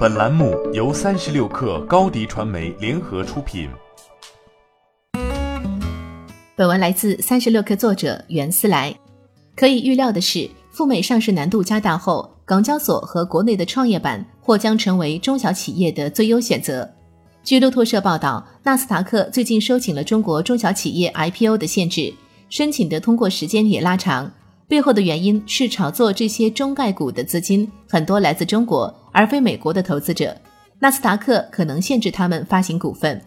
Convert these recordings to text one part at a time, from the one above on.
本栏目由三十六氪高低传媒联合出品。本文来自三十六氪作者袁思来。可以预料的是，赴美上市难度加大后，港交所和国内的创业板或将成为中小企业的最优选择。据路透社报道，纳斯达克最近收紧了中国中小企业 IPO 的限制，申请的通过时间也拉长。背后的原因是炒作这些中概股的资金很多来自中国，而非美国的投资者。纳斯达克可能限制他们发行股份。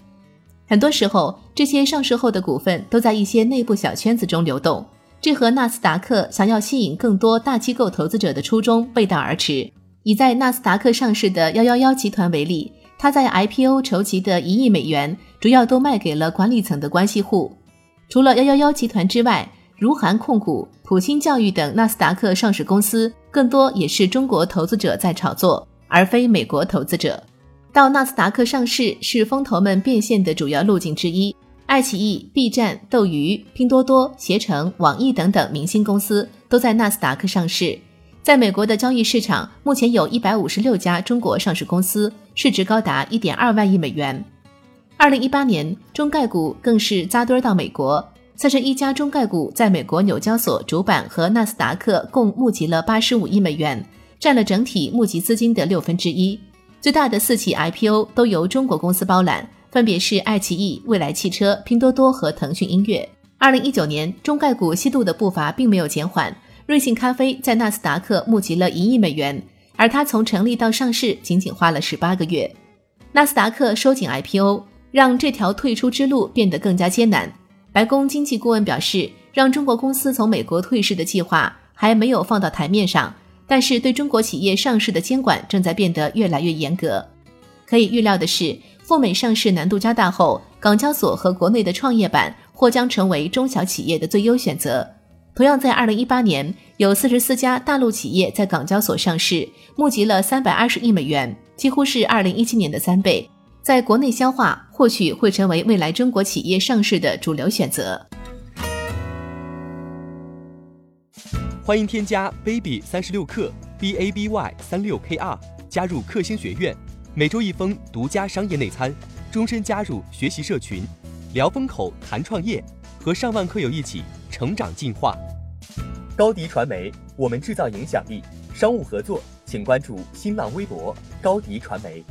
很多时候，这些上市后的股份都在一些内部小圈子中流动，这和纳斯达克想要吸引更多大机构投资者的初衷背道而驰。以在纳斯达克上市的幺幺幺集团为例，它在 IPO 筹集的一亿美元，主要都卖给了管理层的关系户。除了幺幺幺集团之外，如涵控股、普星教育等纳斯达克上市公司，更多也是中国投资者在炒作，而非美国投资者。到纳斯达克上市是风投们变现的主要路径之一。爱奇艺、B 站、斗鱼、拼多多、携程、网易等等明星公司都在纳斯达克上市。在美国的交易市场，目前有一百五十六家中国上市公司，市值高达一点二万亿美元。二零一八年，中概股更是扎堆到美国。三十一家中概股在美国纽交所主板和纳斯达克共募集了八十五亿美元，占了整体募集资金的六分之一。最大的四起 IPO 都由中国公司包揽，分别是爱奇艺、蔚来汽车、拼多多和腾讯音乐。二零一九年，中概股吸度的步伐并没有减缓。瑞幸咖啡在纳斯达克募集了一亿美元，而它从成立到上市仅仅花了十八个月。纳斯达克收紧 IPO，让这条退出之路变得更加艰难。白宫经济顾问表示，让中国公司从美国退市的计划还没有放到台面上，但是对中国企业上市的监管正在变得越来越严格。可以预料的是，赴美上市难度加大后，港交所和国内的创业板或将成为中小企业的最优选择。同样，在二零一八年，有四十四家大陆企业在港交所上市，募集了三百二十亿美元，几乎是二零一七年的三倍。在国内消化，或许会成为未来中国企业上市的主流选择。欢迎添加 baby 三十六克 b a b y 三六 k r 加入克星学院，每周一封独家商业内参，终身加入学习社群，聊风口谈创业，和上万课友一起成长进化。高迪传媒，我们制造影响力。商务合作，请关注新浪微博高迪传媒。